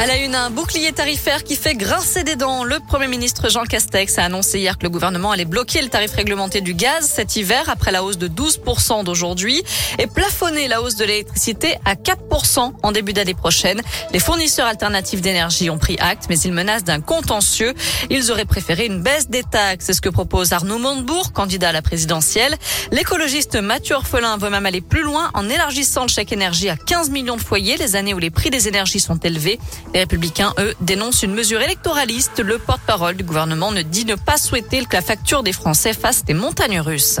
À la une, un bouclier tarifaire qui fait grincer des dents. Le Premier ministre Jean Castex a annoncé hier que le gouvernement allait bloquer le tarif réglementé du gaz cet hiver après la hausse de 12% d'aujourd'hui et plafonner la hausse de l'électricité à 4% en début d'année prochaine. Les fournisseurs alternatifs d'énergie ont pris acte, mais ils menacent d'un contentieux. Ils auraient préféré une baisse des taxes. C'est ce que propose Arnaud Montebourg, candidat à la présidentielle. L'écologiste Mathieu Orphelin veut même aller plus loin en élargissant le chèque énergie à 15 millions de foyers les années où les prix des énergies sont élevés. Les républicains, eux, dénoncent une mesure électoraliste. Le porte-parole du gouvernement ne dit ne pas souhaiter que la facture des Français fasse des montagnes russes.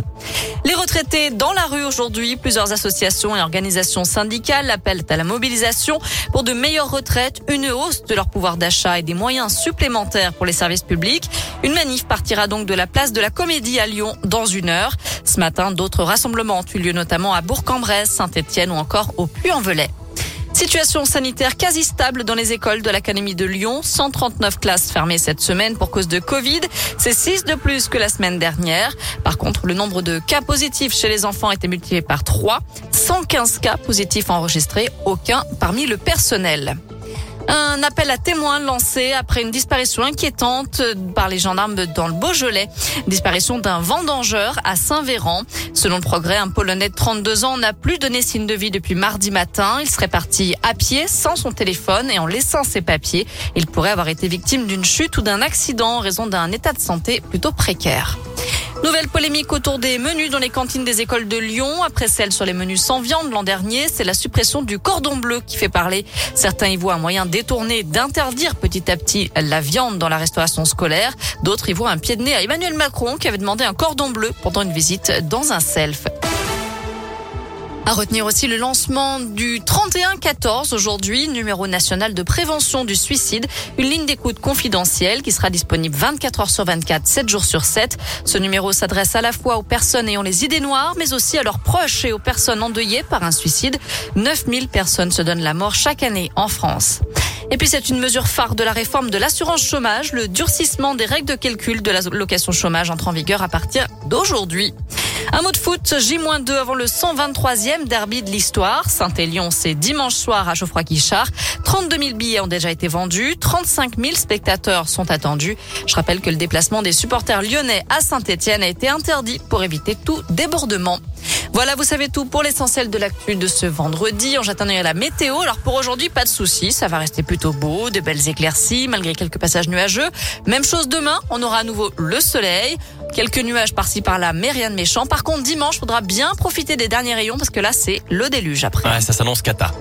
Les retraités dans la rue aujourd'hui, plusieurs associations et organisations syndicales appellent à la mobilisation pour de meilleures retraites, une hausse de leur pouvoir d'achat et des moyens supplémentaires pour les services publics. Une manif partira donc de la place de la Comédie à Lyon dans une heure. Ce matin, d'autres rassemblements ont eu lieu notamment à Bourg-en-Bresse, Saint-Etienne ou encore au Puy-en-Velay. Situation sanitaire quasi stable dans les écoles de l'Académie de Lyon. 139 classes fermées cette semaine pour cause de Covid. C'est 6 de plus que la semaine dernière. Par contre, le nombre de cas positifs chez les enfants a été multiplié par 3. 115 cas positifs enregistrés, aucun parmi le personnel. Un appel à témoins lancé après une disparition inquiétante par les gendarmes dans le Beaujolais. Disparition d'un vendangeur à Saint-Véran. Selon le progrès, un Polonais de 32 ans n'a plus donné signe de vie depuis mardi matin. Il serait parti à pied sans son téléphone et en laissant ses papiers. Il pourrait avoir été victime d'une chute ou d'un accident en raison d'un état de santé plutôt précaire. Nouvelle polémique autour des menus dans les cantines des écoles de Lyon. Après celle sur les menus sans viande l'an dernier, c'est la suppression du cordon bleu qui fait parler. Certains y voient un moyen détourné d'interdire petit à petit la viande dans la restauration scolaire. D'autres y voient un pied de nez à Emmanuel Macron qui avait demandé un cordon bleu pendant une visite dans un self. À retenir aussi le lancement du 3114 aujourd'hui, numéro national de prévention du suicide, une ligne d'écoute confidentielle qui sera disponible 24 heures sur 24, 7 jours sur 7. Ce numéro s'adresse à la fois aux personnes ayant les idées noires, mais aussi à leurs proches et aux personnes endeuillées par un suicide. 9000 personnes se donnent la mort chaque année en France. Et puis c'est une mesure phare de la réforme de l'assurance chômage. Le durcissement des règles de calcul de la location chômage entre en vigueur à partir d'aujourd'hui. Un mot de foot, J-2 avant le 123e derby de l'histoire. Saint-Élion, c'est dimanche soir à Geoffroy-Guichard. 32 000 billets ont déjà été vendus. 35 000 spectateurs sont attendus. Je rappelle que le déplacement des supporters lyonnais à Saint-Etienne a été interdit pour éviter tout débordement. Voilà, vous savez tout pour l'essentiel de l'actu de ce vendredi. On un à la météo. Alors pour aujourd'hui, pas de soucis, ça va rester plutôt beau, de belles éclaircies malgré quelques passages nuageux. Même chose demain, on aura à nouveau le soleil, quelques nuages par-ci par-là, mais rien de méchant. Par contre, dimanche, faudra bien profiter des derniers rayons parce que là, c'est le déluge après. Ouais, ça s'annonce cata.